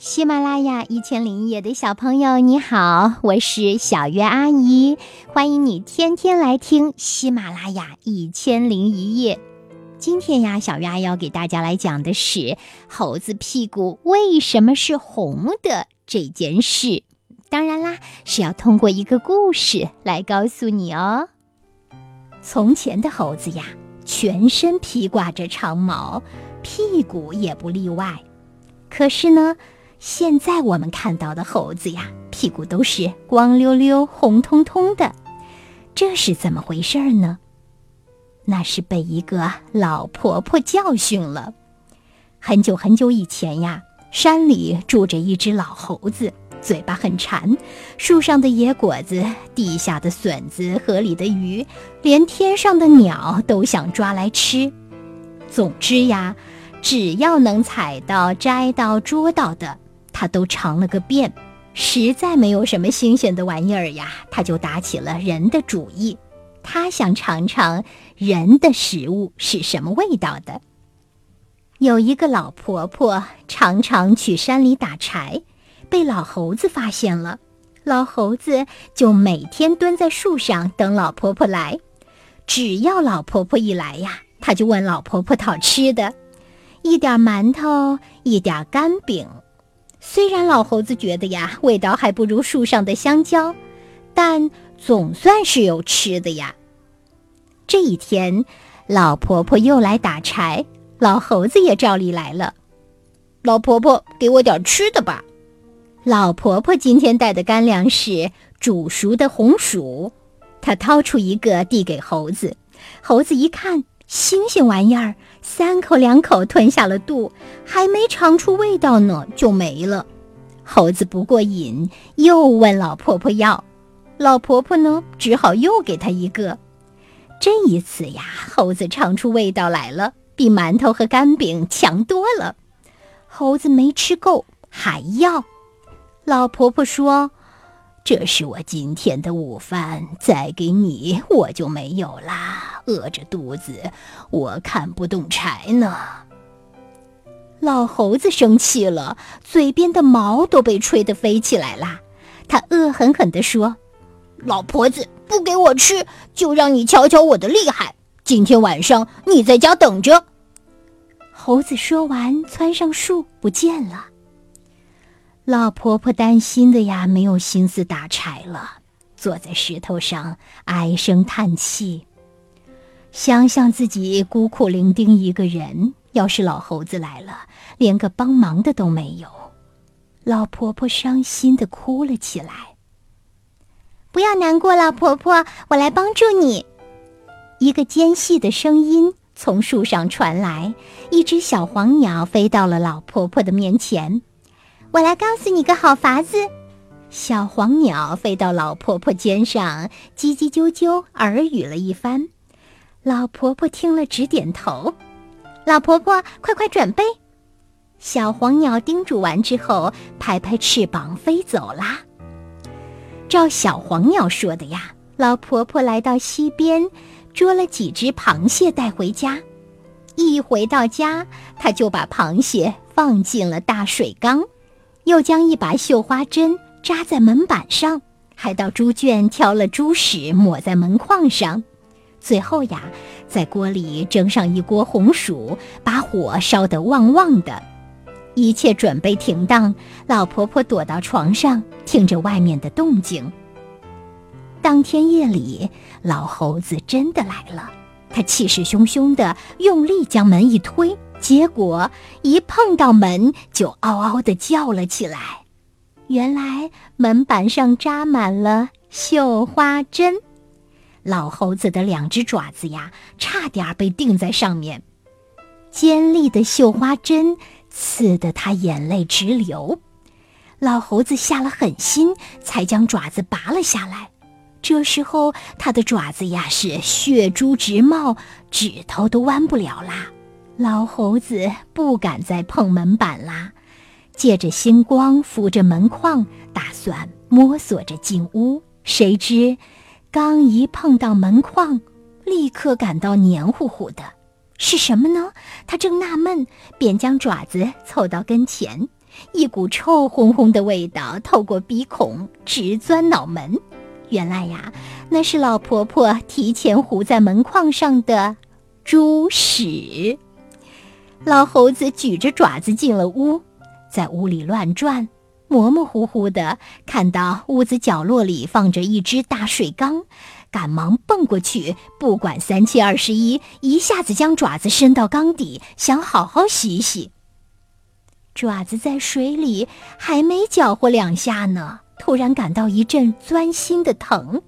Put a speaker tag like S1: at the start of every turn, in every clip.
S1: 喜马拉雅一千零一夜的小朋友，你好，我是小月阿姨，欢迎你天天来听喜马拉雅一千零一夜。今天呀，小月阿姨要给大家来讲的是猴子屁股为什么是红的这件事。当然啦，是要通过一个故事来告诉你哦。从前的猴子呀，全身披挂着长毛，屁股也不例外。可是呢？现在我们看到的猴子呀，屁股都是光溜溜、红彤彤的，这是怎么回事呢？那是被一个老婆婆教训了。很久很久以前呀，山里住着一只老猴子，嘴巴很馋，树上的野果子、地下的笋子、河里的鱼，连天上的鸟都想抓来吃。总之呀，只要能采到、摘到、捉到的。他都尝了个遍，实在没有什么新鲜的玩意儿呀，他就打起了人的主意。他想尝尝人的食物是什么味道的。有一个老婆婆常常去山里打柴，被老猴子发现了。老猴子就每天蹲在树上等老婆婆来。只要老婆婆一来呀，他就问老婆婆讨吃的，一点馒头，一点干饼。虽然老猴子觉得呀，味道还不如树上的香蕉，但总算是有吃的呀。这一天，老婆婆又来打柴，老猴子也照例来了。老婆婆，给我点吃的吧。老婆婆今天带的干粮是煮熟的红薯，她掏出一个递给猴子，猴子一看。新鲜玩意儿，三口两口吞下了肚，还没尝出味道呢，就没了。猴子不过瘾，又问老婆婆要，老婆婆呢，只好又给他一个。这一次呀，猴子尝出味道来了，比馒头和干饼强多了。猴子没吃够，还要。老婆婆说。这是我今天的午饭，再给你我就没有啦。饿着肚子，我看不动柴呢。老猴子生气了，嘴边的毛都被吹得飞起来啦。他恶狠狠地说：“老婆子，不给我吃，就让你瞧瞧我的厉害。今天晚上你在家等着。”猴子说完，窜上树不见了。老婆婆担心的呀，没有心思打柴了，坐在石头上唉声叹气。想想自己孤苦伶仃一个人，要是老猴子来了，连个帮忙的都没有。老婆婆伤心的哭了起来。不要难过，老婆婆，我来帮助你。一个尖细的声音从树上传来，一只小黄鸟飞到了老婆婆的面前。我来告诉你个好法子。小黄鸟飞到老婆婆肩上，叽叽啾啾耳语了一番。老婆婆听了直点头。老婆婆，快快准备！小黄鸟叮嘱完之后，拍拍翅膀飞走啦。照小黄鸟说的呀，老婆婆来到溪边，捉了几只螃蟹带回家。一回到家，她就把螃蟹放进了大水缸。又将一把绣花针扎在门板上，还到猪圈挑了猪屎抹在门框上，最后呀，在锅里蒸上一锅红薯，把火烧得旺旺的。一切准备停当，老婆婆躲到床上，听着外面的动静。当天夜里，老猴子真的来了，他气势汹汹地用力将门一推。结果一碰到门，就嗷嗷的叫了起来。原来门板上扎满了绣花针，老猴子的两只爪子呀，差点被钉在上面。尖利的绣花针刺得他眼泪直流。老猴子下了狠心，才将爪子拔了下来。这时候，他的爪子呀是血珠直冒，指头都弯不了啦。老猴子不敢再碰门板啦，借着星光扶着门框，打算摸索着进屋。谁知，刚一碰到门框，立刻感到黏糊糊的，是什么呢？他正纳闷，便将爪子凑到跟前，一股臭烘烘的味道透过鼻孔直钻脑门。原来呀，那是老婆婆提前糊在门框上的猪屎。老猴子举着爪子进了屋，在屋里乱转，模模糊糊的看到屋子角落里放着一只大水缸，赶忙蹦过去，不管三七二十一，一下子将爪子伸到缸底，想好好洗洗。爪子在水里还没搅和两下呢，突然感到一阵钻心的疼，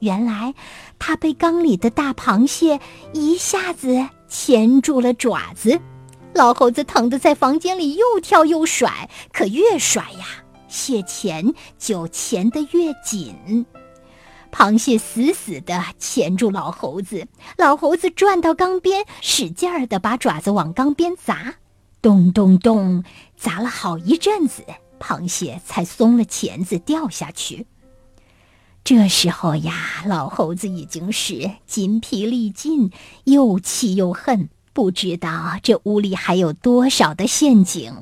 S1: 原来它被缸里的大螃蟹一下子钳住了爪子。老猴子疼得在房间里又跳又甩，可越甩呀，蟹钳就钳得越紧。螃蟹死死地钳住老猴子，老猴子转到缸边，使劲儿地把爪子往缸边砸，咚咚咚，砸了好一阵子，螃蟹才松了钳子掉下去。这时候呀，老猴子已经是筋疲力尽，又气又恨。不知道这屋里还有多少的陷阱，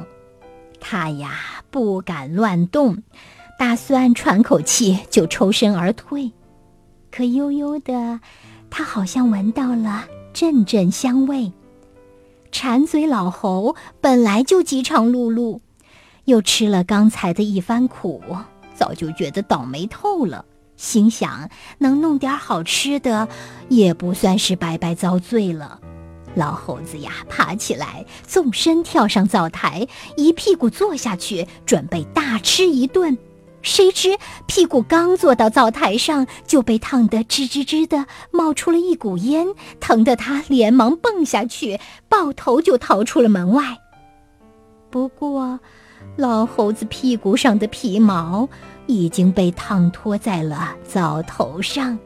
S1: 他呀不敢乱动，打算喘口气就抽身而退。可悠悠的，他好像闻到了阵阵香味。馋嘴老猴本来就饥肠辘辘，又吃了刚才的一番苦，早就觉得倒霉透了。心想能弄点好吃的，也不算是白白遭罪了。老猴子呀，爬起来，纵身跳上灶台，一屁股坐下去，准备大吃一顿。谁知屁股刚坐到灶台上，就被烫得吱吱吱的冒出了一股烟，疼得他连忙蹦下去，抱头就逃出了门外。不过，老猴子屁股上的皮毛已经被烫脱在了灶头上。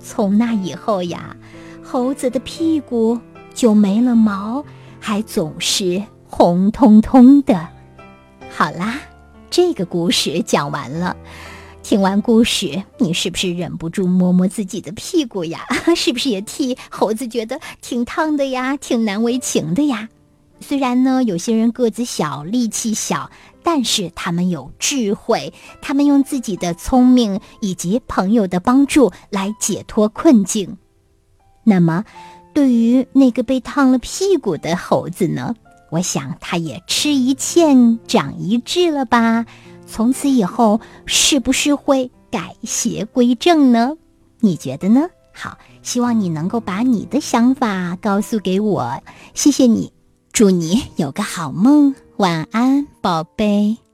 S1: 从那以后呀。猴子的屁股就没了毛，还总是红彤彤的。好啦，这个故事讲完了。听完故事，你是不是忍不住摸摸自己的屁股呀？是不是也替猴子觉得挺烫的呀，挺难为情的呀？虽然呢，有些人个子小，力气小，但是他们有智慧，他们用自己的聪明以及朋友的帮助来解脱困境。那么，对于那个被烫了屁股的猴子呢？我想他也吃一堑长一智了吧？从此以后，是不是会改邪归正呢？你觉得呢？好，希望你能够把你的想法告诉给我。谢谢你，祝你有个好梦，晚安，宝贝。